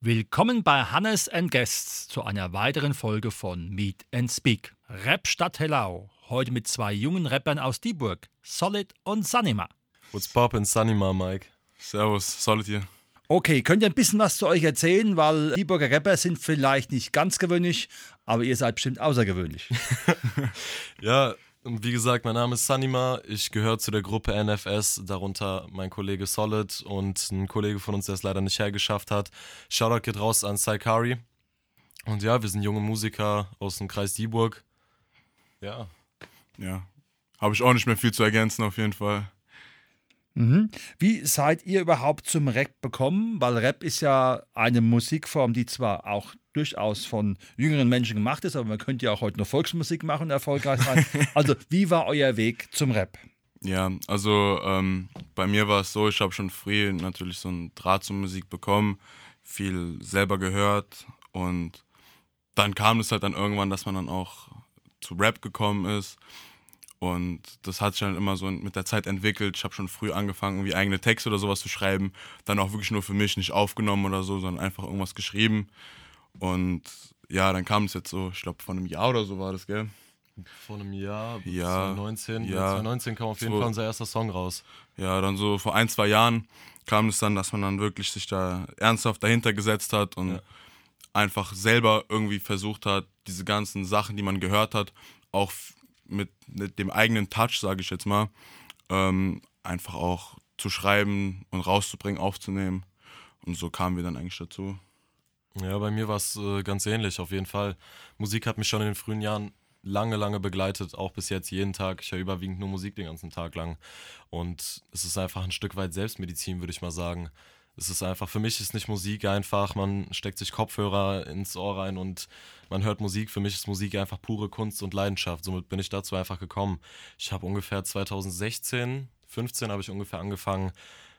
Willkommen bei Hannes and Guests zu einer weiteren Folge von Meet and Speak. Rap Stadt Hellau. Heute mit zwei jungen Rappern aus Dieburg, Solid und Sanima. What's poppin', Sanima, Mike? Servus, Solid hier. Okay, könnt ihr ein bisschen was zu euch erzählen, weil Dieburger Rapper sind vielleicht nicht ganz gewöhnlich, aber ihr seid bestimmt außergewöhnlich. ja, wie gesagt, mein Name ist Sanima. Ich gehöre zu der Gruppe NFS, darunter mein Kollege Solid und ein Kollege von uns, der es leider nicht hergeschafft hat. Shoutout geht raus an Saikari. Und ja, wir sind junge Musiker aus dem Kreis Dieburg. Ja. Ja. Habe ich auch nicht mehr viel zu ergänzen, auf jeden Fall. Mhm. Wie seid ihr überhaupt zum Rap gekommen? Weil Rap ist ja eine Musikform, die zwar auch durchaus von jüngeren Menschen gemacht ist, aber man könnte ja auch heute noch Volksmusik machen und erfolgreich sein. also, wie war euer Weg zum Rap? Ja, also ähm, bei mir war es so, ich habe schon früh natürlich so einen Draht zur Musik bekommen, viel selber gehört und dann kam es halt dann irgendwann, dass man dann auch zu Rap gekommen ist und das hat sich dann immer so mit der Zeit entwickelt. Ich habe schon früh angefangen, irgendwie eigene Texte oder sowas zu schreiben, dann auch wirklich nur für mich, nicht aufgenommen oder so, sondern einfach irgendwas geschrieben und ja, dann kam es jetzt so, ich glaube, vor einem Jahr oder so war das, gell? Vor einem Jahr, ja, 2019. Ja, 2019 kam auf jeden so, Fall unser erster Song raus. Ja, dann so vor ein, zwei Jahren kam es dann, dass man dann wirklich sich da ernsthaft dahinter gesetzt hat und ja. Einfach selber irgendwie versucht hat, diese ganzen Sachen, die man gehört hat, auch mit, mit dem eigenen Touch, sage ich jetzt mal, ähm, einfach auch zu schreiben und rauszubringen, aufzunehmen. Und so kamen wir dann eigentlich dazu. Ja, bei mir war es äh, ganz ähnlich, auf jeden Fall. Musik hat mich schon in den frühen Jahren lange, lange begleitet, auch bis jetzt jeden Tag. Ich höre überwiegend nur Musik den ganzen Tag lang. Und es ist einfach ein Stück weit Selbstmedizin, würde ich mal sagen. Es ist einfach, für mich ist nicht Musik einfach, man steckt sich Kopfhörer ins Ohr rein und man hört Musik. Für mich ist Musik einfach pure Kunst und Leidenschaft. Somit bin ich dazu einfach gekommen. Ich habe ungefähr 2016, 15 habe ich ungefähr angefangen,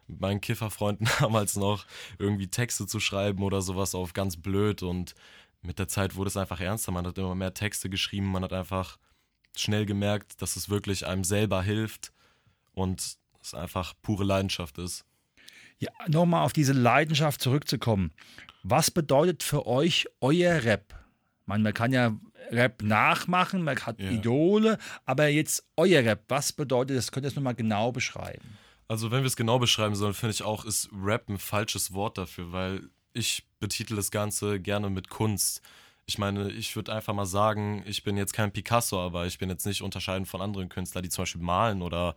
mit meinen Kifferfreunden damals noch irgendwie Texte zu schreiben oder sowas auf ganz blöd und mit der Zeit wurde es einfach ernster. Man hat immer mehr Texte geschrieben, man hat einfach schnell gemerkt, dass es wirklich einem selber hilft und es einfach pure Leidenschaft ist. Ja, nochmal auf diese Leidenschaft zurückzukommen. Was bedeutet für euch euer Rap? Man, man kann ja Rap nachmachen, man hat ja. Idole, aber jetzt euer Rap, was bedeutet das? Könnt ihr das nochmal genau beschreiben? Also, wenn wir es genau beschreiben sollen, finde ich auch, ist Rap ein falsches Wort dafür, weil ich betitel das Ganze gerne mit Kunst. Ich meine, ich würde einfach mal sagen, ich bin jetzt kein Picasso, aber ich bin jetzt nicht unterscheidend von anderen Künstlern, die zum Beispiel malen oder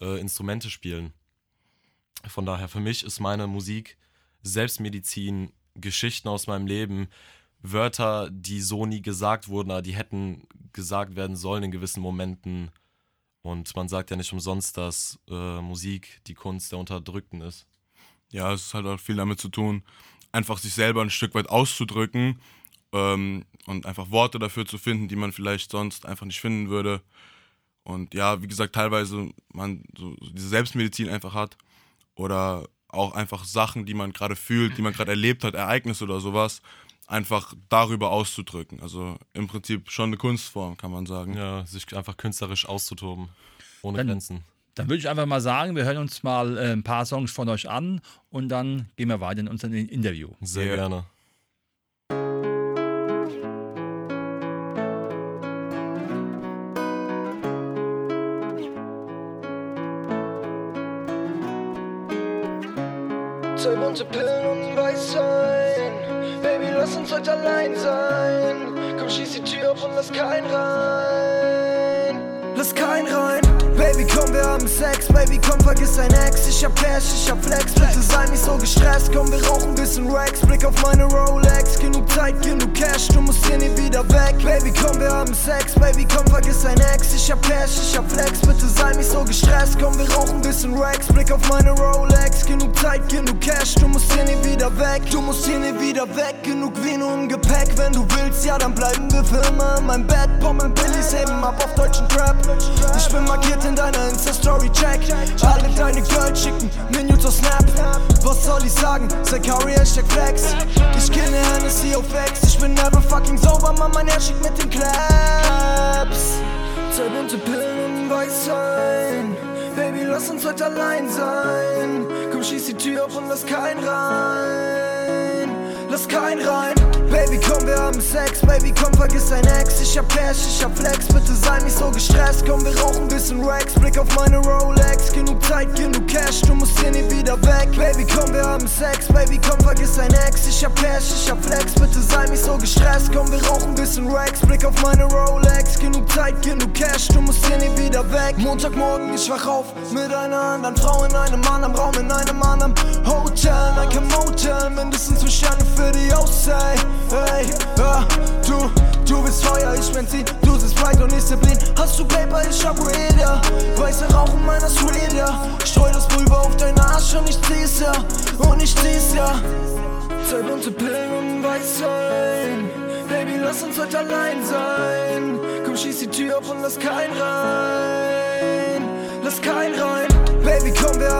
äh, Instrumente spielen. Von daher, für mich ist meine Musik Selbstmedizin, Geschichten aus meinem Leben, Wörter, die so nie gesagt wurden, die hätten gesagt werden sollen in gewissen Momenten und man sagt ja nicht umsonst, dass äh, Musik die Kunst der Unterdrückten ist. Ja, es hat auch viel damit zu tun, einfach sich selber ein Stück weit auszudrücken ähm, und einfach Worte dafür zu finden, die man vielleicht sonst einfach nicht finden würde. Und ja, wie gesagt, teilweise man so diese Selbstmedizin einfach hat oder auch einfach Sachen, die man gerade fühlt, die man gerade erlebt hat, Ereignisse oder sowas, einfach darüber auszudrücken. Also im Prinzip schon eine Kunstform, kann man sagen. Ja, sich einfach künstlerisch auszutoben, ohne dann, Grenzen. Dann würde ich einfach mal sagen, wir hören uns mal äh, ein paar Songs von euch an und dann gehen wir weiter in unser Interview. Sehr yeah. gerne. Bunte Pillen und weiß sein lass uns heute allein sein. Komm, schieß die Tür auf und lass keinen rein. Lass keinen rein. Baby, komm, wir haben Sex. Baby, komm, vergiss dein Ex. Ich hab Cash, ich hab Flex. Bitte sei nicht so gestresst. Komm, wir rauchen bisschen Rex. Blick auf meine Rolex. Genug Zeit, genug Cash. Du musst hier nie wieder weg. Baby, komm, wir haben Sex. Baby, komm, vergiss dein Ex. Ich hab Cash, ich hab Flex. Bitte sei nicht so gestresst. Komm, wir rauchen bisschen Rex. Blick auf meine Rolex. Genug Zeit, genug Cash. Du musst hier nie wieder weg. Du musst hier nie wieder weg. Genug Vino im Gepäck. Wenn du willst, ja, dann bleiben wir für immer in meinem Bett. Pommeln Billies heben ab auf deutschen Trap. Insta-Story check. Alle deine Girls schicken Minutes auf Snap. Was soll ich sagen? Zachary Hashtag Flex. Ich kenne Hennessy auf X. Ich bin never fucking sober, Mann, mein Herz schickt mit den Claps. Zwei bunte Pillen und weiß sein. Baby, lass uns heute allein sein. Komm, schieß die Tür auf und lass keinen rein. Lass keinen rein. Baby, komm, wir haben Sex. Baby, komm, vergiss dein Ex. Ich hab Cash, ich hab Flex. Bitte sei nicht so gestresst. Komm, wir rauchen bisschen Rex. Blick auf meine Rolex. Genug Zeit, genug Cash. Du musst hier nie wieder weg. Baby, komm, wir haben Sex. Baby, komm, vergiss dein Ex. Ich hab Cash, ich hab Flex. Bitte sei nicht so gestresst. Komm, wir rauchen bisschen Rex. Blick auf meine Rolex. Genug Zeit, genug Cash. Du musst hier nie wieder weg. Montagmorgen, ich wach auf mit einer anderen Frau in einem anderen Raum, in einem anderen Hotel. Like a Motel. Mindestens zwei Sterne für die Aussage. Hey, ja, du, du bist Feuer, ich Benzin, du bist Sprite und ich Disziplin. Hast du Paper, ich hab Reader. Weiße Rauch in meiner ja. Streu das Pulver auf deinen Arsch und ich zieh's ja, und ich zieh's ja. Zwei bunte Pillen und Weißwein. Baby, lass uns heute allein sein. Komm, schieß die Tür auf und lass keinen rein. Lass keinen rein.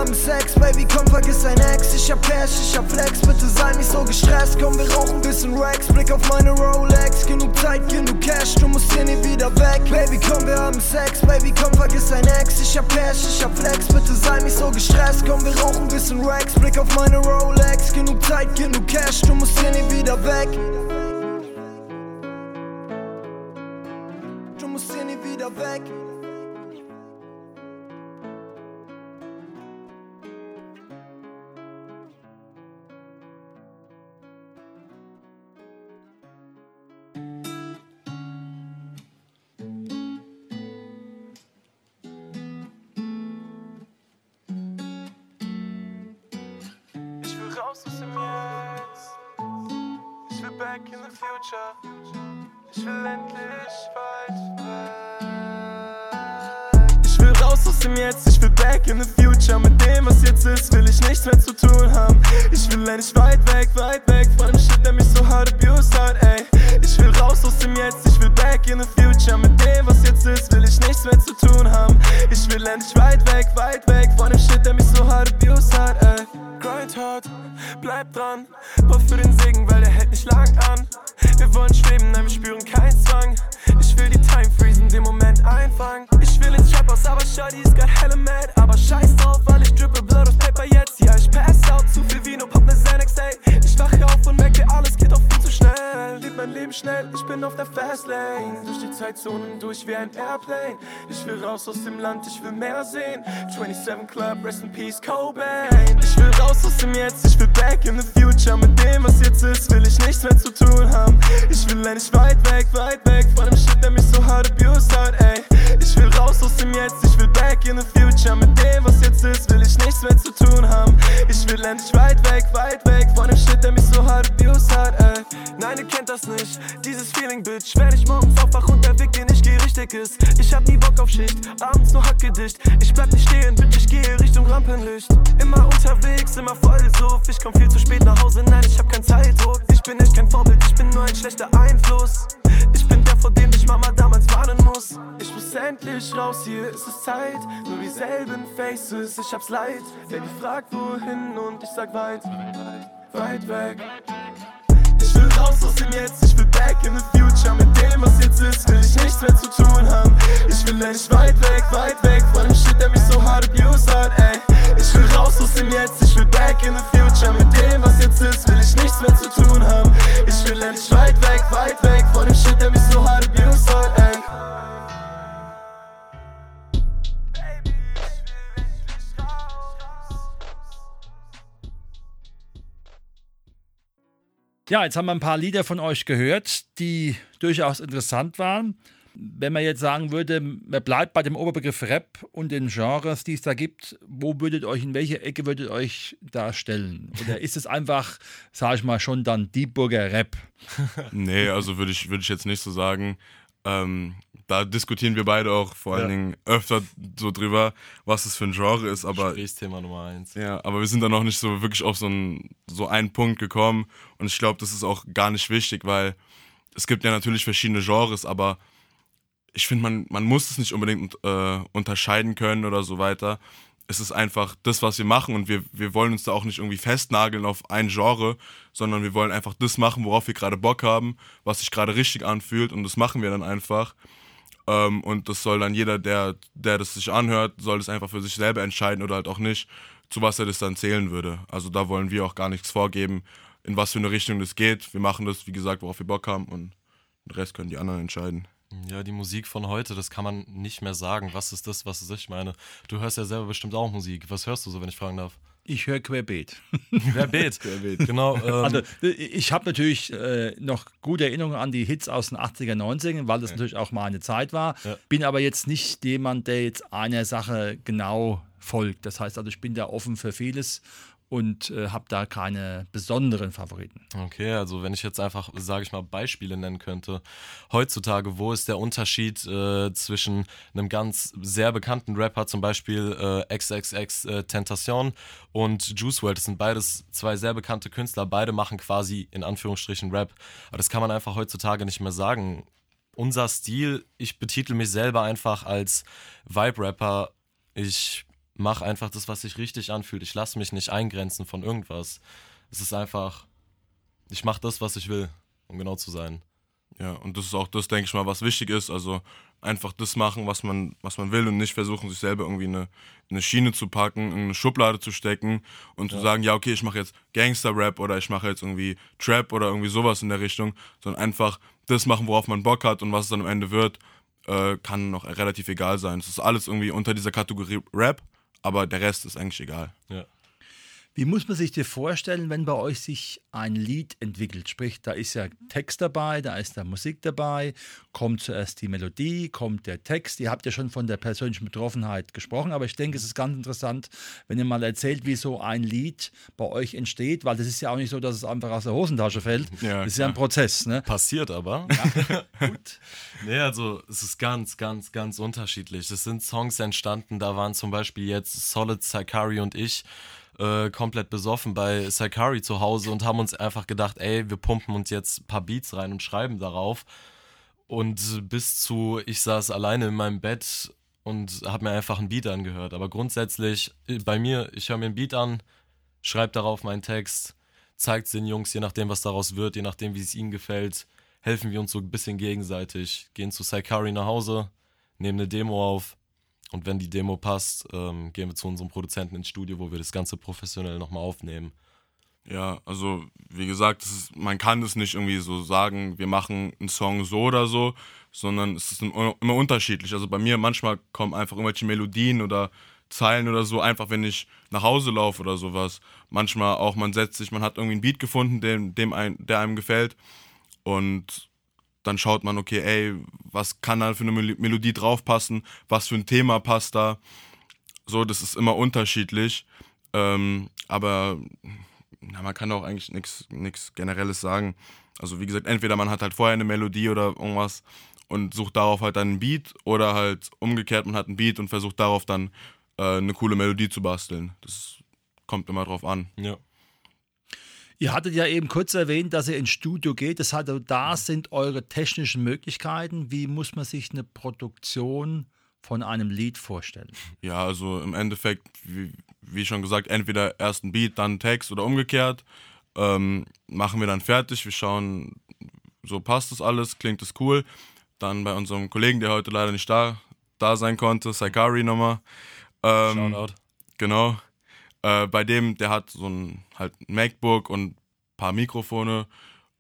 Haben Sex. Baby, komm, vergiss dein Ex. Ich hab Cash, ich hab Flex. Bitte sei nicht so gestresst. Komm, wir rauchen bisschen Rex. Blick auf meine Rolex. Genug Zeit, genug Cash. Du musst hier nie wieder weg. Baby, komm, wir haben Sex. Baby, komm, vergiss dein Ex. Ich hab Cash, ich hab Flex. Bitte sei nicht so gestresst. Komm, wir rauchen bisschen Rex. Blick auf meine Rolex. Genug Zeit, genug Cash. Du musst hier nie wieder weg. Tun haben. Ich will endlich weit weg, weit weg von dem Shit, der mich so hart abused hat, ey. Grind hard, bleib dran. Boah für den Segen, weil der hält nicht lang an. Wir wollen schweben, nein, wir spüren keinen Zwang. Ich will die Time freezen, den Moment einfangen. Ich will ins Trap aber Shawty ist grad helle mad. Aber scheiß drauf, weil ich drippe Blood auf Paper jetzt. Ja, ich pass out, zu viel Vino, pop ne Xanax, ey. Ich wache auf und merke, alles geht auch viel zu schnell. Leb mein Leben schnell, ich bin auf der Fastlane. Durch die Zeitzonen durch wie ein Airplane. Ich will raus aus dem Land, ich will mehr sehen. 27 Club, rest in peace, Cobain. Ich will raus aus dem Jetzt, ich will back in the future. Mit dem, was jetzt ist, will ich nichts mehr zu tun haben. Ich will endlich weit weg, weit weg von dem Shit, der mich so hart abused hat, ey. Ich will raus aus dem Jetzt, ich will back in the future. Mit dem, was jetzt ist, will ich nichts mehr zu tun haben. Ich will endlich weit weg, weit weg von dem Shit, der mich so hart abused hat, ey. Nein, ihr kennt das nicht, dieses Feeling, Bitch. Wenn ich morgens aufwach und der Weg, den ich geh, richtig ist. Ich hab nie Bock auf Schicht, abends nur hackgedicht. Ich bleib nicht stehen, Bitch, ich gehe Richtung Rampenlicht. Immer unterwegs, immer voll gesucht. Ich komm viel zu spät nach Hause, nein, ich hab keinen Zeitdruck. Ich bin echt kein Vorbild, ich bin nur ein schlechter Einfluss. Ich bin vor dem dich Mama damals warnen muss. Ich muss endlich raus, hier ist es Zeit. Nur dieselben Faces, ich hab's leid. Baby fragt wohin und ich sag weit, weit weg. Ich will raus aus dem Jetzt, ich will back in the future. Mit dem, was jetzt ist, will ich nichts mehr zu tun haben. Ich will endlich weit weg, weit weg von dem Shit, der mich so hart abused hat, ey. Ich will raus aus dem Jetzt, ich will back in the future. Mit dem, was jetzt ist, will ich nichts mehr zu tun haben. Ich will endlich weit weg, weit weg von dem Shit, der mich so hart abused hat, ey. Ja, jetzt haben wir ein paar Lieder von euch gehört, die durchaus interessant waren. Wenn man jetzt sagen würde, man bleibt bei dem Oberbegriff Rap und den Genres, die es da gibt, wo würdet euch, in welche Ecke würdet euch da stellen? Oder ist es einfach, sage ich mal, schon dann Dieburger Rap? Nee, also würde ich, würd ich jetzt nicht so sagen. Ähm, da diskutieren wir beide auch vor allen Ja. Dingen öfter so drüber, was es für ein Genre ist, aber Gesprächsthema Nummer eins. Ja, aber wir sind da noch nicht so wirklich auf so einen, so einen Punkt gekommen. Und ich glaube, das ist auch gar nicht wichtig, weil es gibt ja natürlich verschiedene Genres, aber ich finde, man, man muss es nicht unbedingt äh, unterscheiden können oder so weiter. Es ist einfach das, was wir machen und wir, wir wollen uns da auch nicht irgendwie festnageln auf ein Genre, sondern wir wollen einfach das machen, worauf wir gerade Bock haben, was sich gerade richtig anfühlt und das machen wir dann einfach. Ähm, und das soll dann jeder, der, der das sich anhört, soll es einfach für sich selber entscheiden oder halt auch nicht, zu was er das dann zählen würde. Also da wollen wir auch gar nichts vorgeben, in was für eine Richtung das geht. Wir machen das, wie gesagt, worauf wir Bock haben und den Rest können die anderen entscheiden. Ja, die Musik von heute, das kann man nicht mehr sagen. Was ist das, was ich meine? Du hörst ja selber bestimmt auch Musik. Was hörst du so, wenn ich fragen darf? Ich höre Querbeet. Querbeet. Querbeet. Genau. Ähm, also, ich habe natürlich äh, noch gute Erinnerungen an die Hits aus den 80er, 90er, weil das ja. natürlich auch mal eine Zeit war. Ja. Bin aber jetzt nicht jemand, der jetzt einer Sache genau folgt. Das heißt also, ich bin da offen für vieles und äh, habe da keine besonderen Favoriten. Okay, also wenn ich jetzt einfach, sage ich mal, Beispiele nennen könnte, heutzutage, wo ist der Unterschied äh, zwischen einem ganz sehr bekannten Rapper, zum Beispiel äh, XXX äh, Tentation und Juice WRLD, das sind beides zwei sehr bekannte Künstler, beide machen quasi in Anführungsstrichen Rap, aber das kann man einfach heutzutage nicht mehr sagen. Unser Stil, ich betitel mich selber einfach als Vibe-Rapper. Ich mach einfach das, was sich richtig anfühlt. Ich lasse mich nicht eingrenzen von irgendwas. Es ist einfach, ich mache das, was ich will, um genau zu sein. Ja, und das ist auch das, denke ich mal, was wichtig ist. Also einfach das machen, was man, was man will und nicht versuchen, sich selber irgendwie eine, eine Schiene zu packen, in eine Schublade zu stecken und ja. zu sagen, ja, okay, ich mache jetzt Gangster-Rap oder ich mache jetzt irgendwie Trap oder irgendwie sowas in der Richtung, sondern einfach das machen, worauf man Bock hat und was es dann am Ende wird, äh, kann noch relativ egal sein. Es ist alles irgendwie unter dieser Kategorie Rap aber der Rest ist eigentlich egal. Ja. Wie muss man sich dir vorstellen, wenn bei euch sich ein Lied entwickelt? Sprich, da ist ja Text dabei, da ist da Musik dabei, kommt zuerst die Melodie, kommt der Text. Ihr habt ja schon von der persönlichen Betroffenheit gesprochen, aber ich denke, es ist ganz interessant, wenn ihr mal erzählt, wie so ein Lied bei euch entsteht, weil das ist ja auch nicht so, dass es einfach aus der Hosentasche fällt. Ja, das ist ja ein Prozess. Ne? Passiert aber. Ja, gut. nee, also es ist ganz, ganz, ganz unterschiedlich. Es sind Songs entstanden, da waren zum Beispiel jetzt Solid, Sakari und ich äh, komplett besoffen bei Sakari zu Hause und haben uns einfach gedacht, ey, wir pumpen uns jetzt ein paar Beats rein und schreiben darauf. Und bis zu, ich saß alleine in meinem Bett und habe mir einfach einen Beat angehört. Aber grundsätzlich, äh, bei mir, ich höre mir einen Beat an, schreibe darauf meinen Text, zeigt es den Jungs, je nachdem, was daraus wird, je nachdem, wie es ihnen gefällt, helfen wir uns so ein bisschen gegenseitig, gehen zu Saikari nach Hause, nehmen eine Demo auf und wenn die Demo passt, ähm, gehen wir zu unserem Produzenten ins Studio, wo wir das Ganze professionell nochmal aufnehmen. Ja, also wie gesagt, ist, man kann das nicht irgendwie so sagen, wir machen einen Song so oder so, sondern es ist immer unterschiedlich. Also bei mir manchmal kommen einfach irgendwelche Melodien oder Zeilen oder so, einfach wenn ich nach Hause laufe oder sowas. Manchmal auch, man setzt sich, man hat irgendwie einen Beat gefunden, dem, dem ein, der einem gefällt und dann schaut man, okay, ey, was kann da für eine Melodie draufpassen, was für ein Thema passt da. So, das ist immer unterschiedlich. Ähm, aber na, man kann auch eigentlich nichts Generelles sagen. Also wie gesagt, entweder man hat halt vorher eine Melodie oder irgendwas und sucht darauf halt dann einen Beat oder halt umgekehrt, man hat einen Beat und versucht darauf dann äh, eine coole Melodie zu basteln. Das kommt immer drauf an. Ja. Ihr hattet ja eben kurz erwähnt, dass ihr ins Studio geht. Das heißt, da sind eure technischen Möglichkeiten. Wie muss man sich eine Produktion von einem Lied vorstellen? Ja, also im Endeffekt, wie, wie schon gesagt, entweder erst ein Beat, dann Text oder umgekehrt. Ähm, machen wir dann fertig. Wir schauen, so passt das alles, klingt das cool. Dann bei unserem Kollegen, der heute leider nicht da, da sein konnte, Saikari nochmal. Ähm, Shoutout. Genau. Äh, bei dem, der hat so ein halt MacBook und ein paar Mikrofone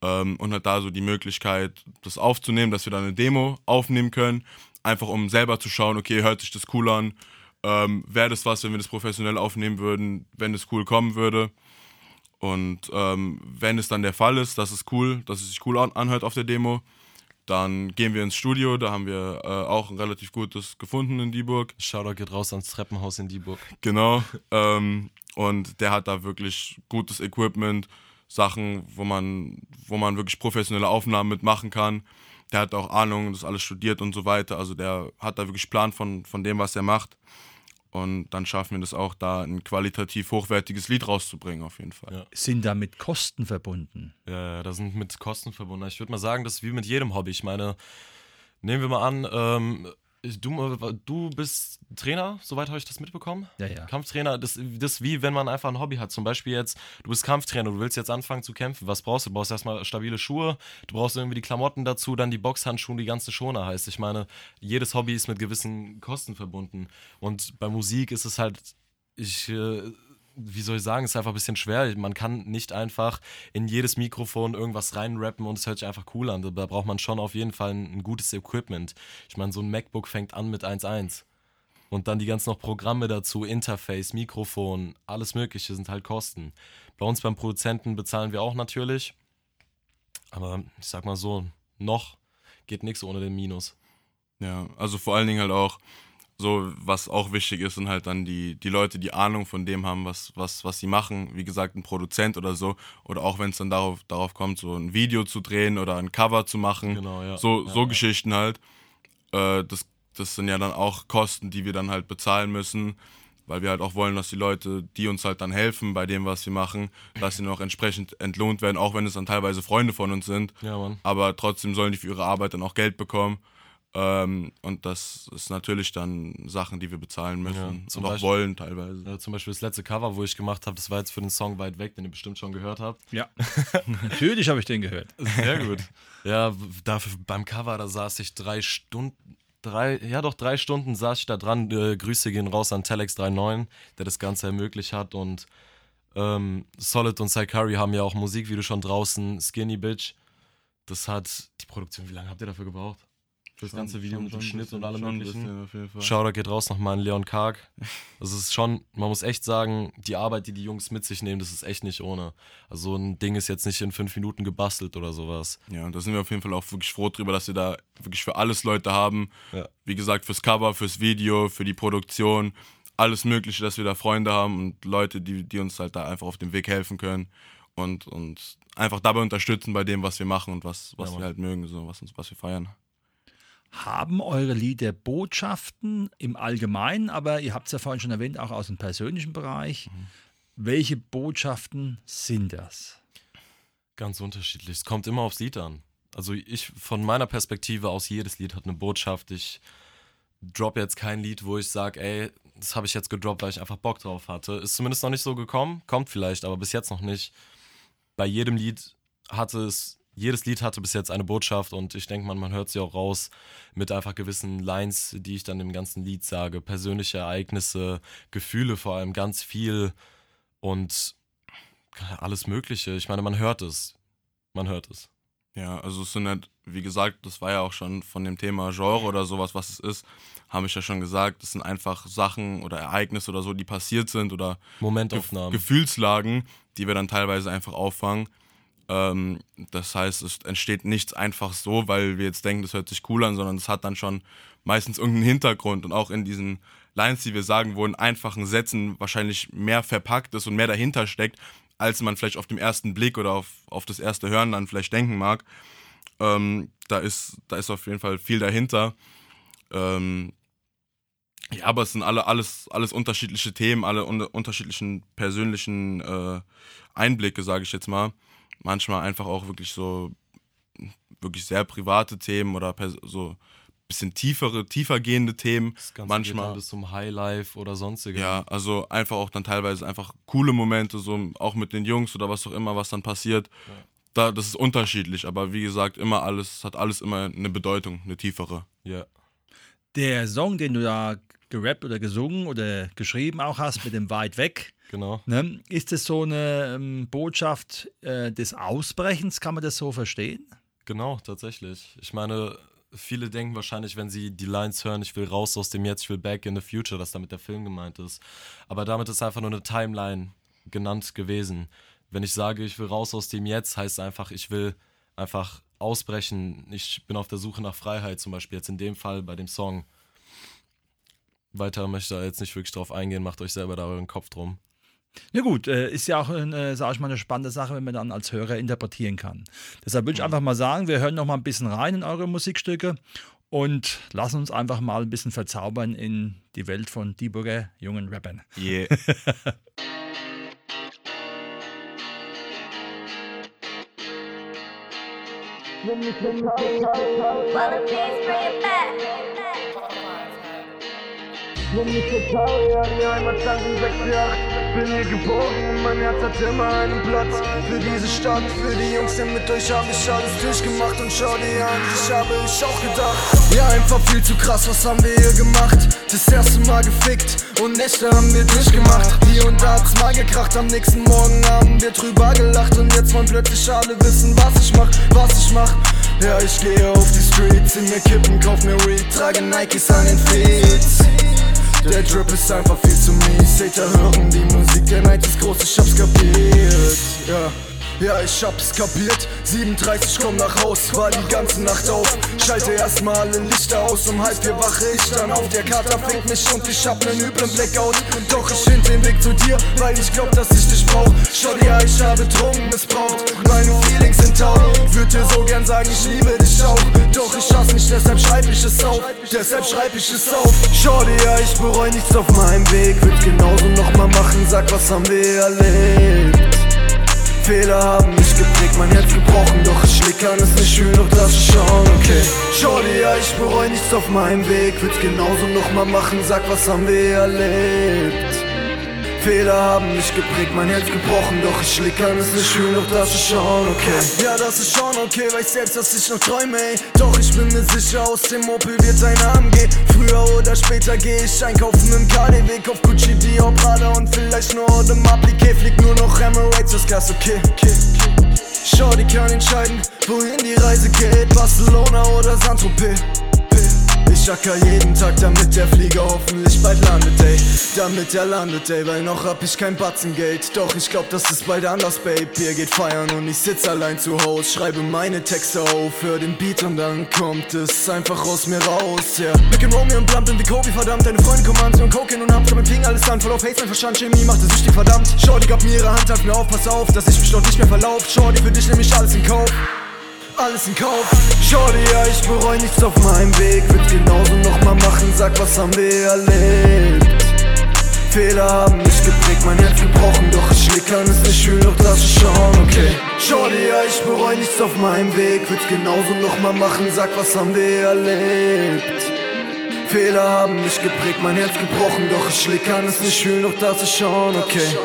ähm, und hat da so die Möglichkeit, das aufzunehmen, dass wir dann eine Demo aufnehmen können. Einfach um selber zu schauen, okay, hört sich das cool an? Ähm, Wäre das was, wenn wir das professionell aufnehmen würden, wenn es cool kommen würde? Und ähm, wenn es dann der Fall ist, dass es cool, dass es sich cool anhört auf der Demo, dann gehen wir ins Studio, da haben wir äh, auch ein relativ gutes gefunden in Dieburg. Shoutout geht raus ans Treppenhaus in Dieburg. Genau. Ähm, und der hat da wirklich gutes Equipment, Sachen, wo man, wo man wirklich professionelle Aufnahmen mitmachen kann. Der hat auch Ahnung, das alles studiert und so weiter. Also der hat da wirklich Plan von, von dem, was er macht. Und dann schaffen wir das auch, da ein qualitativ hochwertiges Lied rauszubringen, auf jeden Fall. Ja. Sind damit Kosten verbunden? Ja, da sind mit Kosten verbunden. Ich würde mal sagen, das ist wie mit jedem Hobby. Ich meine, Nehmen wir mal an, ähm, du, du bist Trainer, soweit habe ich das mitbekommen. Ja, ja. Kampftrainer, das, das ist wie wenn man einfach ein Hobby hat. Zum Beispiel jetzt, du bist Kampftrainer, du willst jetzt anfangen zu kämpfen. Was brauchst du? Du brauchst erstmal stabile Schuhe, du brauchst irgendwie die Klamotten dazu, dann die Boxhandschuhe, die ganze Schoner heißt. Ich meine, jedes Hobby ist mit gewissen Kosten verbunden. Und bei Musik ist es halt, ich. Äh, wie soll ich sagen, ist einfach ein bisschen schwer. Man kann nicht einfach in jedes Mikrofon irgendwas reinrappen und es hört sich einfach cool an. Da braucht man schon auf jeden Fall ein, gutes Equipment. Ich meine, so ein MacBook fängt an mit 1.1. Und dann die ganzen noch Programme dazu, Interface, Mikrofon, alles Mögliche sind halt Kosten. Bei uns beim Produzenten bezahlen wir auch natürlich. Aber ich sag mal so, noch geht nichts ohne den Minus. Ja, also vor allen Dingen halt auch, so, was auch wichtig ist, sind halt dann die, die Leute, die Ahnung von dem haben, was, was, was sie machen. Wie gesagt, ein Produzent oder so. Oder auch wenn es dann darauf, darauf kommt, so ein Video zu drehen oder ein Cover zu machen. Genau, ja. So, ja, so ja. Geschichten halt. Äh, das, das sind ja dann auch Kosten, die wir dann halt bezahlen müssen. Weil wir halt auch wollen, dass die Leute, die uns halt dann helfen bei dem, was sie machen, dass sie noch entsprechend entlohnt werden, auch wenn es dann teilweise Freunde von uns sind. Ja, Mann. Aber trotzdem sollen die für ihre Arbeit dann auch Geld bekommen. Ähm, und das ist natürlich dann Sachen, die wir bezahlen müssen Ja, und zum auch Beispiel- wollen teilweise. Ja, zum Beispiel das letzte Cover, wo ich gemacht habe, das war jetzt für den Song Weit Weg, den ihr bestimmt schon gehört habt. Ja. Natürlich habe ich den gehört. Sehr gut. ja, dafür, beim Cover, da saß ich drei Stunden, drei, ja doch drei Stunden saß ich da dran. Äh, Grüße gehen raus an Telex39, der das Ganze ermöglicht hat. Und ähm, Solid und Saikari haben ja auch Musikvideo schon draußen, Skinny Bitch. Das hat die Produktion, wie lange habt ihr dafür gebraucht? Für das ganze Video mit dem Schnitt und allem schon möglichen? Shoutout geht raus nochmal an Leon Karg. Das ist schon, man muss echt sagen, die Arbeit, die die Jungs mit sich nehmen, das ist echt nicht ohne. Also so ein Ding ist jetzt nicht in fünf Minuten gebastelt oder sowas. Ja, und da sind wir auf jeden Fall auch wirklich froh drüber, dass wir da wirklich für alles Leute haben. Ja. Wie gesagt, fürs Cover, fürs Video, für die Produktion, alles Mögliche, dass wir da Freunde haben und Leute, die, die uns halt da einfach auf dem Weg helfen können und, und einfach dabei unterstützen bei dem, was wir machen und was, was Ja, wir halt mögen, so was, uns, was wir feiern. Haben eure Lieder Botschaften im Allgemeinen, aber ihr habt es ja vorhin schon erwähnt, auch aus dem persönlichen Bereich. Welche Botschaften sind das? Ganz unterschiedlich. Es kommt immer aufs Lied an. Also ich, von meiner Perspektive aus, jedes Lied hat eine Botschaft. Ich drop jetzt kein Lied, wo ich sage, ey, das habe ich jetzt gedroppt, weil ich einfach Bock drauf hatte. Ist zumindest noch nicht so gekommen, kommt vielleicht, aber bis jetzt noch nicht. Bei jedem Lied hatte es, jedes Lied hatte bis jetzt eine Botschaft und ich denke mal, man hört sie auch raus mit einfach gewissen Lines, die ich dann im ganzen Lied sage. Persönliche Ereignisse, Gefühle vor allem, ganz viel und alles Mögliche. Ich meine, man hört es. Man hört es. Ja, also es sind halt, wie gesagt, das war ja auch schon von dem Thema Genre oder sowas, was es ist, habe ich ja schon gesagt, es sind einfach Sachen oder Ereignisse oder so, die passiert sind oder Momentaufnahmen. Gefühlslagen, die wir dann teilweise einfach auffangen. Ähm, das heißt, es entsteht nichts einfach so, weil wir jetzt denken, das hört sich cool an, sondern es hat dann schon meistens irgendeinen Hintergrund und auch in diesen Lines, die wir sagen, wo in einfachen Sätzen wahrscheinlich mehr verpackt ist und mehr dahinter steckt, als man vielleicht auf dem ersten Blick oder auf, auf das erste Hören dann vielleicht denken mag. Ähm, da, ist, da ist auf jeden Fall viel dahinter. Ähm, ja, aber es sind alle alles, alles unterschiedliche Themen, alle un unterschiedlichen persönlichen äh, Einblicke, sage ich jetzt mal. Manchmal einfach auch wirklich so wirklich sehr private Themen oder so bisschen tiefere, tiefer gehende Themen. Das Ganze manchmal- geht dann bis zum Highlife oder sonstige. Ja, also einfach auch dann teilweise einfach coole Momente, so auch mit den Jungs oder was auch immer, was dann passiert. Da, das ist unterschiedlich, aber wie gesagt, immer alles, hat alles immer eine Bedeutung, eine tiefere. ja. Der Song, den du da gerappt oder gesungen oder geschrieben auch hast, mit dem Weit weg, Genau. ne? ist das so eine ähm, Botschaft äh, des Ausbrechens? Kann man das so verstehen? Genau, tatsächlich. Ich meine, viele denken wahrscheinlich, wenn sie die Lines hören, ich will raus aus dem Jetzt, ich will back in the future, dass damit der Film gemeint ist. Aber damit ist einfach nur eine Timeline genannt gewesen. Wenn ich sage, ich will raus aus dem Jetzt, heißt es einfach, ich will einfach ausbrechen. Ich bin auf der Suche nach Freiheit, zum Beispiel jetzt in dem Fall bei dem Song. Weiter möchte ich da jetzt nicht wirklich drauf eingehen, macht euch selber da euren Kopf drum. Ja gut, äh, ist ja auch, äh, sage ich mal, eine spannende Sache, wenn man dann als Hörer interpretieren kann. Deshalb würde ich einfach mal sagen, wir hören noch mal ein bisschen rein in eure Musikstücke und lassen uns einfach mal ein bisschen verzaubern in die Welt von Dieburger jungen Rappern. Yeah. Well, please bring it back. Nimm mich total, ja, die Heimat stand in 6 Bin hier geboren und mein Herz hat immer einen Platz. Für diese Stadt, für die Jungs, denn mit euch hab ich alles durchgemacht. Und schau dir an, ich habe ich auch gedacht. Ja, einfach viel zu krass, was haben wir hier gemacht? Das erste Mal gefickt und Nächte haben wir durchgemacht. Hier und da hat's mal gekracht, am nächsten Morgen haben wir drüber gelacht. Und jetzt wollen plötzlich alle wissen, was ich mach, was ich mach. Ja, ich gehe auf die Streets, in mir Kippen, kauf mir Weed, trage Nikes an den Feeds. Der Drip ist einfach viel zu mies. Hater hören die Musik, der Night ist groß, ich hab's kapiert. Ja. Ja, ich hab's kapiert. 37 komm nach Haus, war die ganze Nacht auf. Schalte erstmal alle Lichter aus, um halb vier wache ich dann auf. Der Kater fickt mich und ich hab nen üblen Blackout. Doch ich find den Weg zu dir, weil ich glaub, dass ich dich brauch. Schau ja, ich habe Drogen missbraucht. Meine Feelings sind taub. Würd dir so gern sagen, ich liebe dich auch. Doch ich hasse mich, deshalb schreib ich es auf. Deshalb schreib ich es auf. Schau dir, ich bereu nichts auf meinem Weg. Würd genauso nochmal machen, sag, was haben wir erlebt. Fehler haben mich geprägt, mein Herz gebrochen, doch ich schläg kann es nicht fühlen, doch das ist schon okay. Dir, ja, ich bereu nichts auf meinem Weg, würd's genauso nochmal machen, sag, was haben wir erlebt. Fehler haben mich geprägt, mein Herz gebrochen, doch ich schläg kann es nicht fühlen, doch das ist schon okay. Ja, das ist schon okay, weiß selbst, dass ich noch träume, ey. Doch ich bin mir sicher, aus dem Opel wird ein Arm gehen. Früher oder später geh ich einkaufen im KDW, kauf Gucci, Dior, Prada und vielleicht nur dem Appliqué, flieg nur noch Emirates, das Gas, okay, okay, okay. Schau, die kann entscheiden, wohin die Reise geht, Barcelona oder Saint-Tropez. Ich acker jeden Tag, damit der Flieger hoffentlich bald landet, ey. Damit er landet, ey, weil noch hab ich kein Batzengeld. Doch ich glaub, das ist bald anders, Babe. Ihr geht feiern und ich sitz allein zu Hause. Schreibe meine Texte auf, hör den Beat und dann kommt es einfach aus mir raus. Yeah. Mick and Romeo und Blunt bin wie Kobe, verdammt. Deine Freunde kommen an, und Cocaine und hab schon mit Fing alles an. Voll auf Haze, mein Verstand, Chemie macht es süchtig, verdammt. Shorty gab mir ihre Hand, halt mir auf, pass auf, dass ich mich dort nicht mehr verlauft. Shorty, für dich nehm ich alles in Kauf alles in Kauf. Shorty, ja, ich bereu nichts auf meinem Weg. Würd genauso nochmal machen, sag, was haben wir erlebt. Fehler haben mich geprägt, mein Herz gebrochen, doch ich schläg kann es nicht fühlen, doch das ist schon okay. Shorty, ja, ich bereu nichts auf meinem Weg. Würd genauso nochmal machen, sag, was haben wir erlebt. Fehler haben mich geprägt, mein Herz gebrochen, doch ich schläg kann es nicht fühlen, doch das ist schon okay.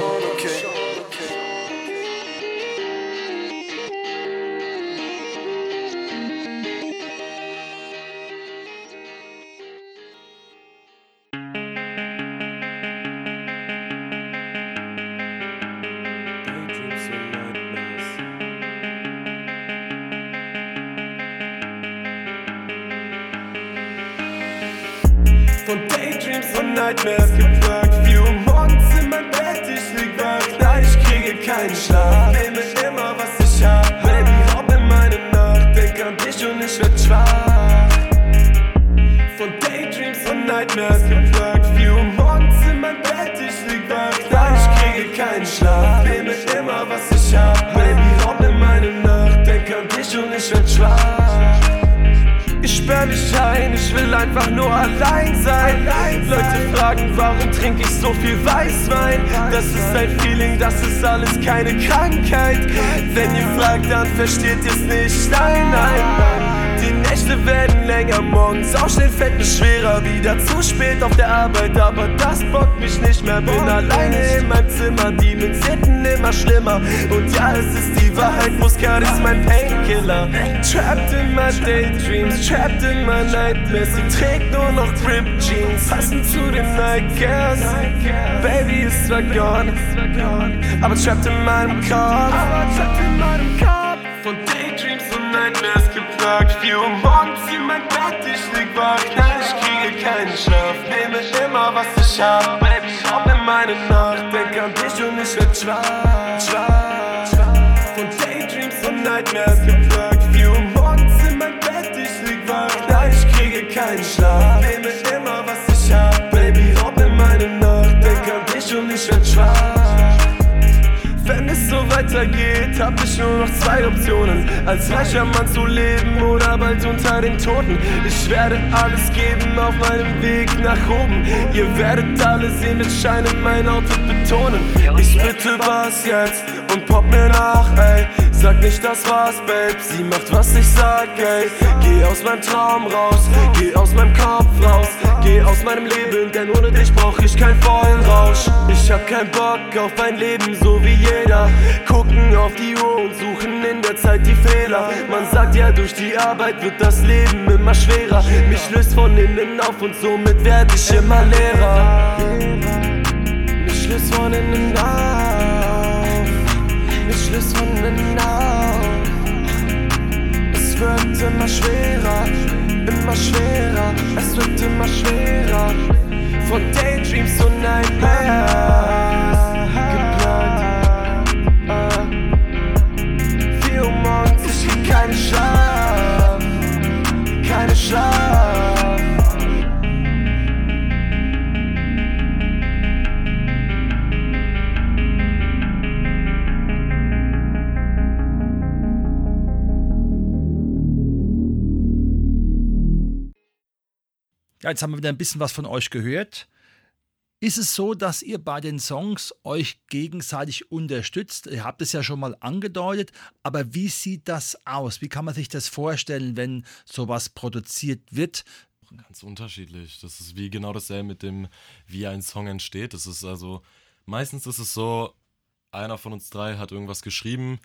Wieder zu spät auf der Arbeit, aber das bockt mich nicht mehr. Bin alleine in meinem Zimmer, die mit Sitten immer schlimmer. Und ja, es ist die Wahrheit, Muskat ist mein Painkiller. Trapped in my daydreams, trapped in my nightmares. Sie trägt nur noch Rip Jeans, passend zu den Nightcares. Baby ist zwar gone, aber trapped in meinem Kopf. Aber trapped in meinem Kopf. Von Daydreams und Nightmares geplagt. 4 Uhr morgens in mein Bett, ich lieg wach. Nein, ich keinen Schlaf. Nehme immer, was ich hab. Raub in meine Nacht. Denk an dich und ich werd schwach. Schwach. Von Daydreams und Nightmares geplagt. 4 Uhr morgens in mein Bett, ich lieg wach. Nein, ich kriege keinen Schlaf. Nehme immer, was ich hab. Baby, raub in meine Nacht. Denk an dich und ich werd schwach. Weitergeht, hab ich nur noch zwei Optionen. Als reicher Mann zu leben oder bald unter den Toten. Ich werde alles geben auf meinem Weg nach oben. Ihr werdet alle sehen, mit Scheinen mein Outfit betonen. Ich bitte was jetzt und pop mir nach, ey. Sag nicht, das war's, Babe. Sie macht, was ich sag, ey. Geh aus meinem Traum raus, geh aus meinem Kopf raus. Meinem Leben, denn ohne dich brauch ich kein Feuerrausch. Ich hab keinen Bock auf ein Leben so wie jeder. Gucken auf die Uhr und suchen in der Zeit die Fehler. Man sagt ja, durch die Arbeit wird das Leben immer schwerer. Mich löst von innen auf und somit werd ich immer leerer. Mich löst von innen auf. Mich löst von innen auf. Es wird immer schwerer, immer schwerer. Es wird immer schwerer. Von Daydreams zu Nightmares geplant. Ah. Vier Uhr morgens, ich krieg keine Schlaf, keine Schlaf. Ja, jetzt haben wir wieder ein bisschen was von euch gehört. Ist es so, dass ihr bei den Songs euch gegenseitig unterstützt? Ihr habt es ja schon mal angedeutet, aber wie sieht das aus? Wie kann man sich das vorstellen, wenn sowas produziert wird? Ganz unterschiedlich. Das ist wie genau dasselbe mit dem, wie ein Song entsteht. Das ist also, meistens ist es so, einer von uns drei hat irgendwas geschrieben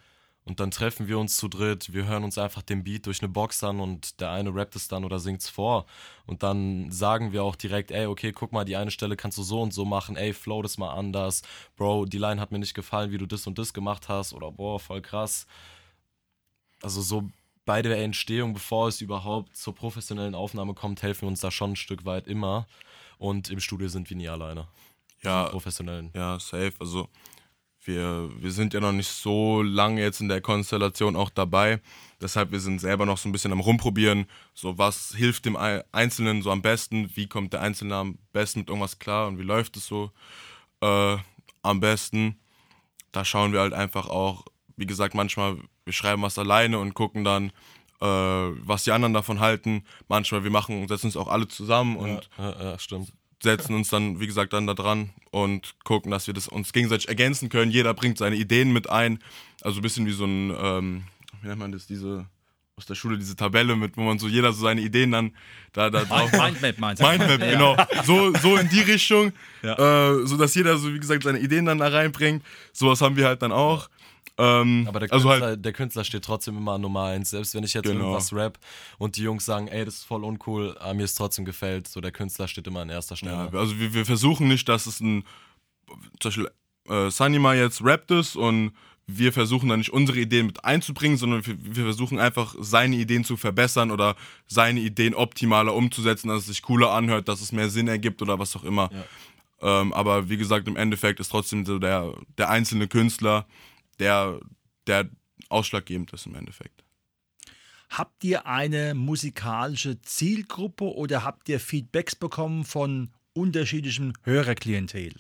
und dann treffen wir uns zu dritt, wir hören uns einfach den Beat durch eine Box an und der eine rappt es dann oder singt es vor. Und dann sagen wir auch direkt, ey, okay, guck mal, die eine Stelle kannst du so und so machen, ey, flow das mal anders. Bro, die Line hat mir nicht gefallen, wie du das und das gemacht hast oder boah, voll krass. Also so bei der Entstehung, bevor es überhaupt zur professionellen Aufnahme kommt, helfen wir uns da schon ein Stück weit immer. Und im Studio sind wir nie alleine. Ja, professionellen. Ja, safe. Also wir, wir sind ja noch nicht so lange jetzt in der Konstellation auch dabei. Deshalb wir sind selber noch so ein bisschen am rumprobieren. So was hilft dem Ei- Einzelnen so am besten? Wie kommt der Einzelne am besten mit irgendwas klar und wie läuft es so äh, am besten? Da schauen wir halt einfach auch, wie gesagt, manchmal wir schreiben was alleine und gucken dann, äh, was die anderen davon halten. Manchmal wir machen, setzen uns auch alle zusammen und Ja, ja, ja, stimmt. Setzen uns dann, wie gesagt, dann da dran und gucken, dass wir das uns gegenseitig ergänzen können. Jeder bringt seine Ideen mit ein. Also ein bisschen wie so ein, ähm, wie nennt man das, diese aus der Schule, diese Tabelle mit, wo man so jeder so seine Ideen dann da, da drauf. Mindmap meinst du? Mindmap, genau. So, so in die Richtung, Ja. äh, so dass jeder so, wie gesagt, seine Ideen dann da reinbringt. Sowas haben wir halt dann auch. Ähm, Aber der also Künstler, halt, der Künstler steht trotzdem immer an Nummer eins. Selbst wenn ich jetzt Genau. irgendwas rap und die Jungs sagen, ey, das ist voll uncool, aber mir es trotzdem gefällt, so der Künstler steht immer an erster Stelle. Ja, also wir, wir versuchen nicht, dass es ein, zum Beispiel äh, Sanima jetzt rappt es und wir versuchen dann nicht unsere Ideen mit einzubringen, sondern wir, versuchen einfach seine Ideen zu verbessern oder seine Ideen optimaler umzusetzen, dass es sich cooler anhört, dass es mehr Sinn ergibt oder was auch immer. Ähm, aber wie gesagt, im Endeffekt ist trotzdem so der, der einzelne Künstler, der, der ausschlaggebend ist im Endeffekt. Habt ihr eine musikalische Zielgruppe oder habt ihr Feedbacks bekommen von unterschiedlichem Hörerklientel?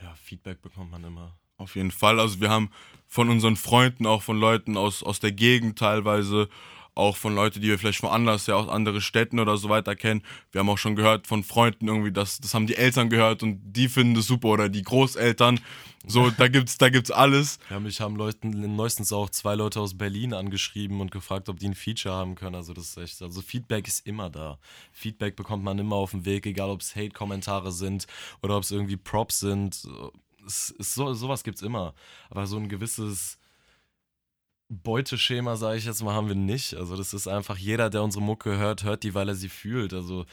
Ja, Feedback bekommt man immer. Auf jeden Fall. Also wir haben von unseren Freunden, auch von Leuten aus, aus der Gegend teilweise, auch von Leuten, die wir vielleicht woanders, ja aus anderen Städten oder so weiter kennen. Wir haben auch schon gehört von Freunden irgendwie, dass das haben die Eltern gehört und die finden das super oder die Großeltern. So, da gibt's, da gibt's alles. Ja, mich haben Leuten, neuestens auch zwei Leute aus Berlin angeschrieben und gefragt, ob die ein Feature haben können. Also das ist echt, also Feedback ist immer da. Feedback bekommt man immer auf dem Weg, egal ob es Hate-Kommentare sind oder ob es irgendwie Props sind. Es ist so, sowas gibt's immer. Aber so ein gewisses Beuteschema, sage ich jetzt mal, haben wir nicht. Also das ist einfach, jeder, der unsere Mucke hört, hört die, weil er sie fühlt. Also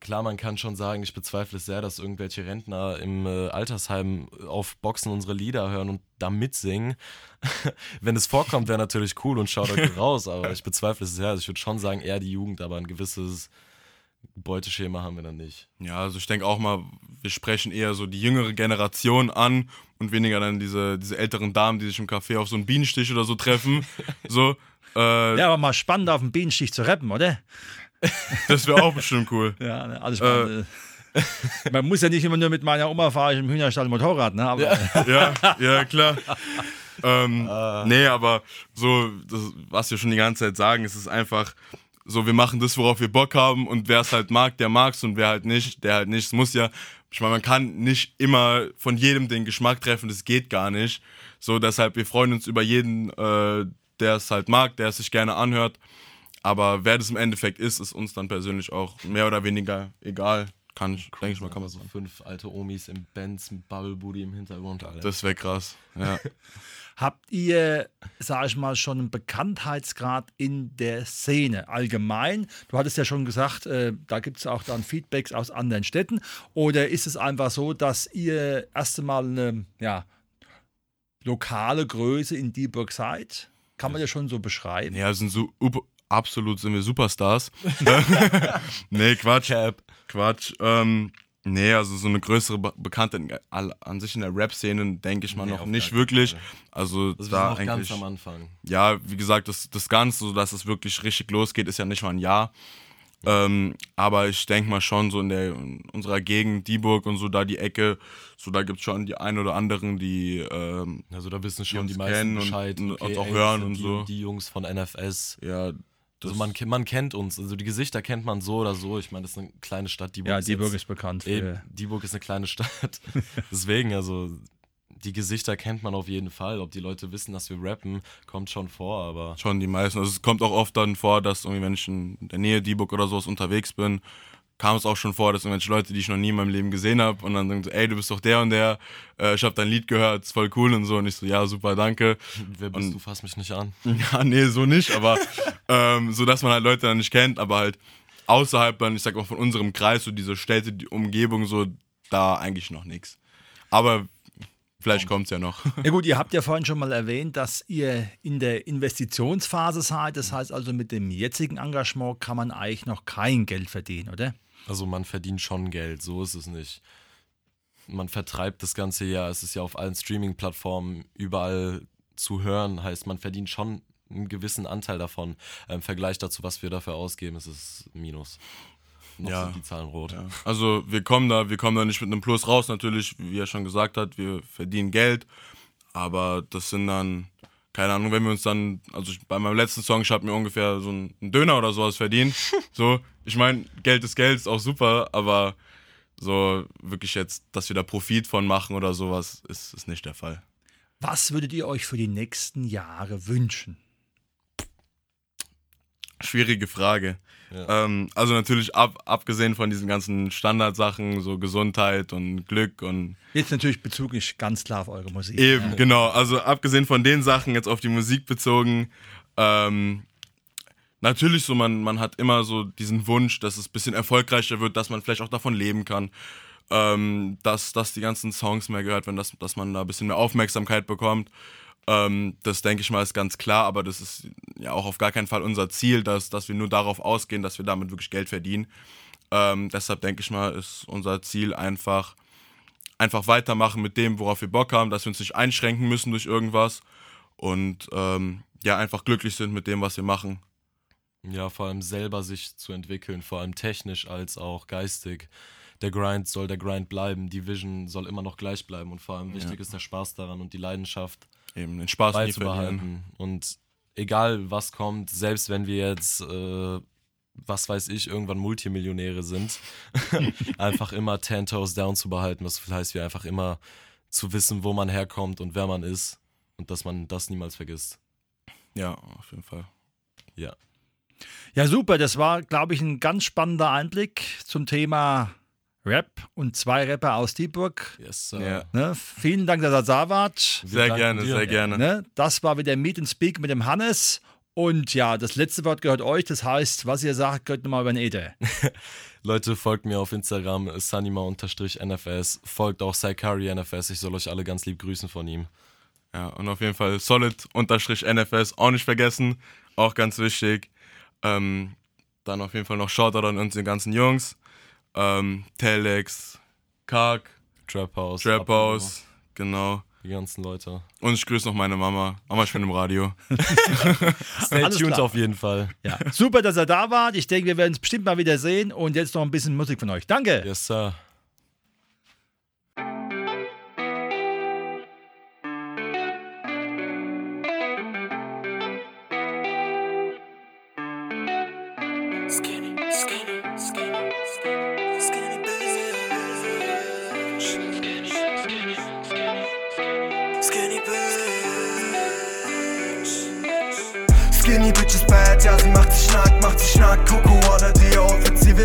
klar, man kann schon sagen, ich bezweifle es sehr, dass irgendwelche Rentner im äh, Altersheim auf Boxen unsere Lieder hören und da mitsingen. Wenn es vorkommt, wäre natürlich cool und schaut euch raus, aber ich bezweifle es sehr. Also ich würde schon sagen, eher die Jugend, aber ein gewisses Beuteschema haben wir dann nicht. Ja, also ich denke auch mal, wir sprechen eher so die jüngere Generation an und weniger dann diese, diese älteren Damen, die sich im Café auf so einen Bienenstich oder so treffen. so, äh, Ja, aber mal spannend auf dem Bienenstich zu rappen, oder? das wäre auch bestimmt cool. Ja, ne, also ich meine, äh, man muss ja nicht immer nur mit meiner Oma fahren ich im Hühnerstall Motorrad, ne? Aber Ja, ja, klar. ähm, nee, aber so, das, was wir schon die ganze Zeit sagen, es ist einfach so, wir machen das, worauf wir Bock haben und wer es halt mag, der mag's und wer halt nicht, der halt nicht. Es muss ja, ich meine, man kann nicht immer von jedem den Geschmack treffen, das geht gar nicht. So, deshalb, wir freuen uns über jeden, äh, der es halt mag, der es sich gerne anhört. Aber wer das im Endeffekt ist, ist uns dann persönlich auch mehr oder weniger egal. Kann ich, denke ich mal, kann man so sagen. fünf alte Omis im Benz mit Bubble Booty im Hintergrund. Alter. Das wäre krass. Ja. Habt ihr, sag ich mal, schon einen Bekanntheitsgrad in der Szene allgemein? Du hattest ja schon gesagt, äh, da gibt es auch dann Feedbacks aus anderen Städten. Oder ist es einfach so, dass ihr erst einmal eine ja, lokale Größe in Dieburg seid? Kann man ja schon so beschreiben. ja, sind so absolut sind wir Superstars. nee, Quatsch. Quatsch. Ähm, nee, also so eine größere Be Bekanntheit an sich in der Rap-Szene, denke ich mal, Nee, noch nicht wirklich. Also Also wir da noch eigentlich. ganz am Anfang. ja, wie gesagt, das, das Ganze, so dass es wirklich richtig losgeht, ist ja nicht mal ein Jahr. Ähm, aber ich denke mal schon, so in, der, in unserer Gegend, Dieburg und so da die Ecke, so da gibt es schon die ein oder anderen, die ähm, Also da wissen schon uns die meisten kennen und- Bescheid. und okay, auch ey, hören das und die, so. Die Jungs von NFS. ja, das, Also man, man kennt uns. Also die Gesichter kennt man so oder so. Ich meine, das ist eine kleine Stadt. Dieburg Ja, ist Dieburg jetzt- ist bekannt. Eben, Für, Dieburg ist eine kleine Stadt. Deswegen, also die Gesichter kennt man auf jeden Fall. Ob die Leute wissen, dass wir rappen, kommt schon vor, aber schon die meisten. Also es kommt auch oft dann vor, dass irgendwie, wenn ich in der Nähe Dieburg oder sowas unterwegs bin, kam es auch schon vor, dass irgendwelche Leute, die ich noch nie in meinem Leben gesehen habe, und dann sagen so, ey, du bist doch der und der, äh, ich habe dein Lied gehört, ist voll cool und so. Und ich so, ja, super, danke. wer bist Und- du? Fass mich nicht an. Ja, nee, so nicht, aber ähm, so, dass man halt Leute dann nicht kennt, aber halt außerhalb dann, ich sag mal, von unserem Kreis, so diese Städte, die Umgebung, so, da eigentlich noch nichts. Aber vielleicht kommt's ja noch. Ja gut, ihr habt ja vorhin schon mal erwähnt, dass ihr in der Investitionsphase seid. Das heißt also, mit dem jetzigen Engagement kann man eigentlich noch kein Geld verdienen, oder? Also man verdient schon Geld, so ist es nicht. Man vertreibt das ganze Jahr, es ist ja auf allen Streaming-Plattformen überall zu hören, heißt man verdient schon einen gewissen Anteil davon. Im Vergleich dazu, was wir dafür ausgeben, ist es Minus. Noch Ja. sind die Zahlen rot. Ja. Also wir kommen da, wir kommen da nicht mit einem Plus raus, natürlich, wie er schon gesagt hat, wir verdienen Geld, aber das sind dann, keine Ahnung, wenn wir uns dann, also ich, bei meinem letzten Song, ich habe mir ungefähr so einen Döner oder sowas verdient. so, ich meine, Geld ist Geld, ist auch super, aber so wirklich jetzt, dass wir da Profit von machen oder sowas, ist, ist nicht der Fall. Was würdet ihr euch für die nächsten Jahre wünschen? Schwierige Frage. Ja. Ähm, also natürlich ab, abgesehen von diesen ganzen Standardsachen, so Gesundheit und Glück und Jetzt natürlich bezüglich ganz klar auf eure Musik. Eben, genau. Also abgesehen von den Sachen, jetzt auf die Musik bezogen, ähm, natürlich so, man, man hat immer so diesen Wunsch, dass es ein bisschen erfolgreicher wird, dass man vielleicht auch davon leben kann. Ähm, dass, dass die ganzen Songs mehr gehört werden, dass, dass man da ein bisschen mehr Aufmerksamkeit bekommt. Ähm, das denke ich mal ist ganz klar, aber das ist ja auch auf gar keinen Fall unser Ziel, dass, dass wir nur darauf ausgehen, dass wir damit wirklich Geld verdienen. Ähm, deshalb denke ich mal, ist unser Ziel einfach, einfach weitermachen mit dem, worauf wir Bock haben, dass wir uns nicht einschränken müssen durch irgendwas und ähm, ja, einfach glücklich sind mit dem, was wir machen. Ja, vor allem selber sich zu entwickeln, vor allem technisch als auch geistig. Der Grind soll der Grind bleiben, die Vision soll immer noch gleich bleiben und vor allem wichtig ist der Spaß daran und die Leidenschaft Eben den Spaß nie verlieren. beizubehalten. Und egal was kommt, selbst wenn wir jetzt, äh, was weiß ich, irgendwann Multimillionäre sind, einfach immer 10 Toes down zu behalten. Das heißt, wir einfach immer zu wissen, wo man herkommt und wer man ist und dass man das niemals vergisst. Ja, auf jeden Fall. Ja. Ja, super. Das war, glaube ich, ein ganz spannender Einblick zum Thema Rap und zwei Rapper aus Dieburg. Yes, sir. Ja. Ne? Vielen Dank, dass ihr da wart. Sehr gerne, dir. sehr gerne. Ne? Das war wieder Meet and Speak mit dem Hannes. Und ja, das letzte Wort gehört euch. Das heißt, was ihr sagt, gehört nochmal über den Äther. Leute, folgt mir auf Instagram, sunnyma-nfs. Folgt auch Saikari NFS. Ich soll euch alle ganz lieb grüßen von ihm. Ja, und auf jeden Fall solid-nfs, auch nicht vergessen, auch ganz wichtig. Ähm, dann auf jeden Fall noch Shoutout an unsere ganzen Jungs. Ähm, Telex, Kark, Trap House. Trap House, genau. Die ganzen Leute. Und ich grüße noch meine Mama. Mama, ich bin im Radio. Stay Alles tuned klar. auf jeden Fall. Ja. Super, dass ihr da wart. Ich denke, wir werden uns bestimmt mal wieder sehen. Und jetzt noch ein bisschen Musik von euch. Danke. Yes, sir.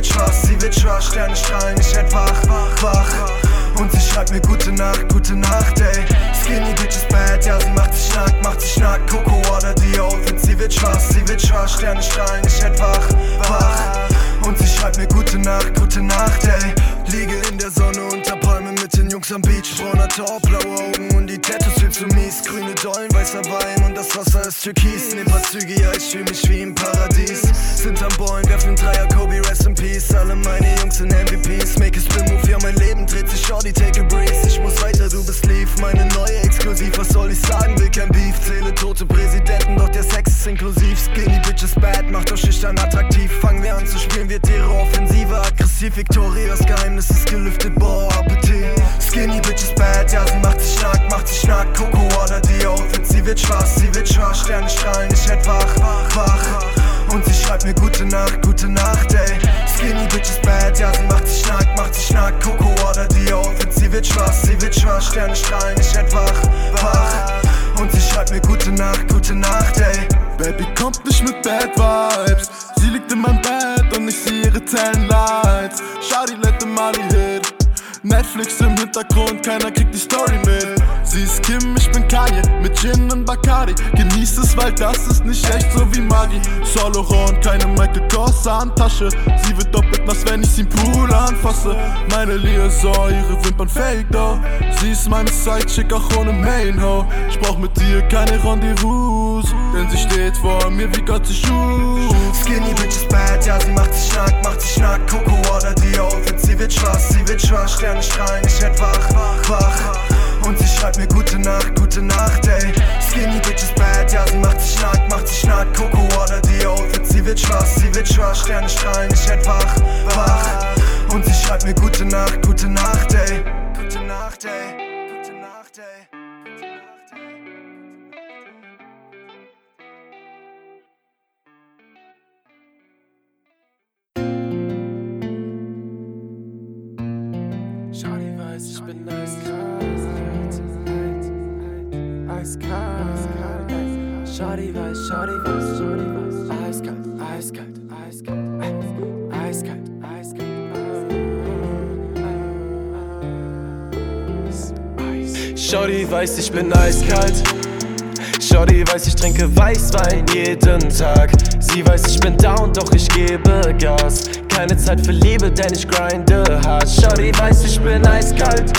Wird schwarz, sie wird schwarz Sterne strahlen, ich werd wach, wach, wach. Und sie schreibt mir gute Nacht, gute Nacht, ey. Skinny Bitch ist bad, ja sie macht sich schnack, macht sich schnack Coco Water, die Outfit, sie wird schwarz, sie wird schwarz Sterne strahlen, ich werd wach, wach. Und sie schreibt mir gute Nacht, gute Nacht, ey. Liege in der Sonne unter Jungs am Beach Brauner Top, blaue Augen und die Tattoos viel zu mies. Grüne Dollen, weißer Wein und das Wasser ist türkis. Nehm paar Züge, ja ich fühl mich wie im Paradies. Sind am Ballen, werfen Dreier, Kobe, rest in peace. Alle meine Jungs sind MVPs Make a spin move, ja mein Leben dreht sich, shorty, take a breeze. Ich muss weiter, du bist lief, meine neue Exklusiv Was soll ich sagen, will kein Beef. Zähle tote Präsidenten, doch der Sex ist inklusiv. Skinny Bitches bad, macht doch schüchtern attraktiv. Fangen wir an zu spielen, wir Terror, Offensive, aggressiv. Victorias Geheimnis ist gelüftet, boah, Appetit Skinny Bitches bad, ja sie macht sich schnack, macht sich schnack Coco die Outfit, sie wird schwarz, sie wird schwarz. Sterne strahlen, ich werd wach, wach, wach Und sie schreibt mir gute Nacht, gute Nacht, ey. Skinny Bitches bad, ja sie macht sich schnack, macht sich schnack Coco die Outfit, sie wird schwarz, sie wird schwarz. Sterne strahlen, ich werd wach, wach. Und sie schreibt mir gute Nacht, gute Nacht, ey. Baby kommt nicht mit Bad Vibes. Sie liegt in meinem Bett und ich sehe ihre Tan Lights. Netflix im Hintergrund, keiner kriegt die Story mit. Sie ist Kim, ich bin Kanye, mit Gin und Bacardi. Genießt es, weil das ist nicht echt so wie Maggi. Solo und keine Michael Kors Handtasche. Sie wird doppelt nass, wenn ich sie im Pool anfasse. Meine Liaison, ihre Wimpern fake though. Sie ist meine Sidechick, auch ohne Main Ho. Ich brauch mit dir keine Rendezvous, denn sie steht vor mir wie Gott sich schuf. Skinny Bitches bad, ja sie macht sich schnack, macht sich schnack Coco Water, die Outfit, sie wird schwarz, sie wird schwarz Sterne strahlen, ich werd wach, wach, wach Und sie schreibt mir gute Nacht, gute Nacht, ey. Skinny Bitches bad, ja sie macht sich schnack, macht sich schnack Coco Water, die Outfit, sie wird schwarz, sie wird schwarz. Sterne strahlen, ich werd wach, wach. Und sie schreibt mir gute Nacht, gute Nacht, ey. Gute Nacht, ey Shawty weiß, ich bin eiskalt. Shawty weiß, ich trinke Weißwein jeden Tag. Sie weiß, ich bin down, doch ich gebe Gas. Keine Zeit für Liebe, denn ich grinde hart. Shawty weiß, ich bin eiskalt.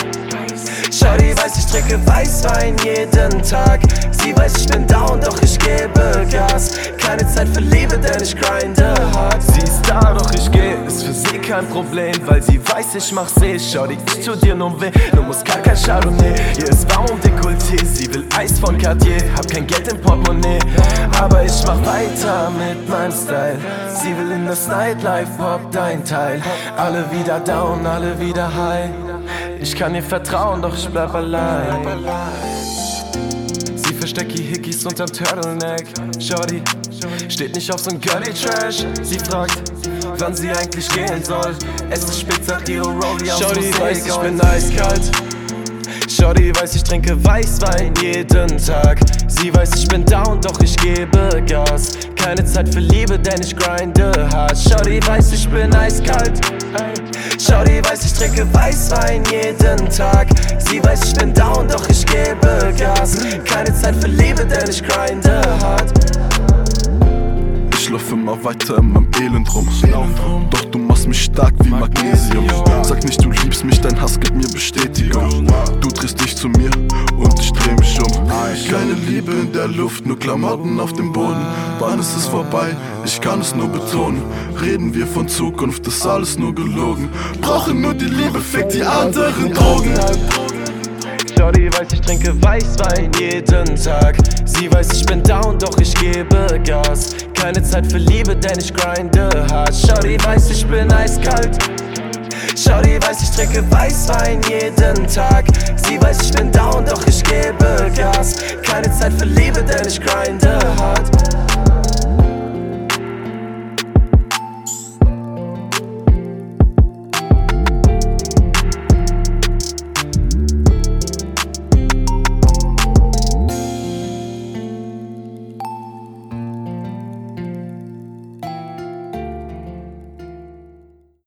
Shawty weiß, ich trinke Weißwein jeden Tag. Sie weiß, ich bin down, doch ich gebe Gas. Keine Zeit für Liebe, denn ich grinde hart. Sie ist da, doch ich geh, ist für sie kein Problem, weil sie weiß, ich mach sie. Shawty, ich tu dir nur weh, du musst gar kein Chardonnay. Hier ist und Dekolleté, sie will Eis von Cartier. Hab kein Geld im Portemonnaie, aber ich mach weiter mit meinem Style. Sie will in das Nightlife, Pop dein Teil. Alle wieder down, alle wieder high. Ich kann ihr vertrauen, doch ich bleib allein. Sie versteckt die Hickeys unterm Turtleneck. Shorty steht nicht auf so'n Girly Trash. Sie fragt, wann sie eigentlich gehen soll. Es ist spät, sagt ihre Rollie aus Shorty weiß, ich bin eiskalt. Shorty weiß, ich trinke Weißwein jeden Tag. Sie weiß, ich bin down, doch ich gebe Gas. Keine Zeit für Liebe, denn ich grinde hart. Shorty weiß, ich bin eiskalt. Shorty weiß, ich trinke Weißwein jeden Tag. Sie weiß, ich bin down, doch ich gebe Gas. Keine Zeit für Liebe, denn ich grinde hart. Ich lauf immer weiter in meinem Elend rum. Doch du machst mich stark wie Magnesium. Sag nicht, du liebst mich, dein Hass gibt mir Bestätigung. Du drehst dich zu mir und ich dreh mich um. Keine Liebe in der Luft, nur Klamotten auf dem Boden. Wann ist es vorbei? Ich kann es nur betonen. Reden wir von Zukunft, ist alles nur gelogen. Brauche nur die Liebe, fick die anderen Drogen. Shorty weiß, ich trinke Weißwein jeden Tag. Sie weiß, ich bin down, doch ich gebe Gas. Keine Zeit für Liebe, denn ich grinde hart. Shorty weiß, ich bin eiskalt. Shorty weiß, ich trinke Weißwein jeden Tag. Sie weiß, ich bin down, doch ich gebe Gas. Keine Zeit für Liebe, denn ich grinde hart.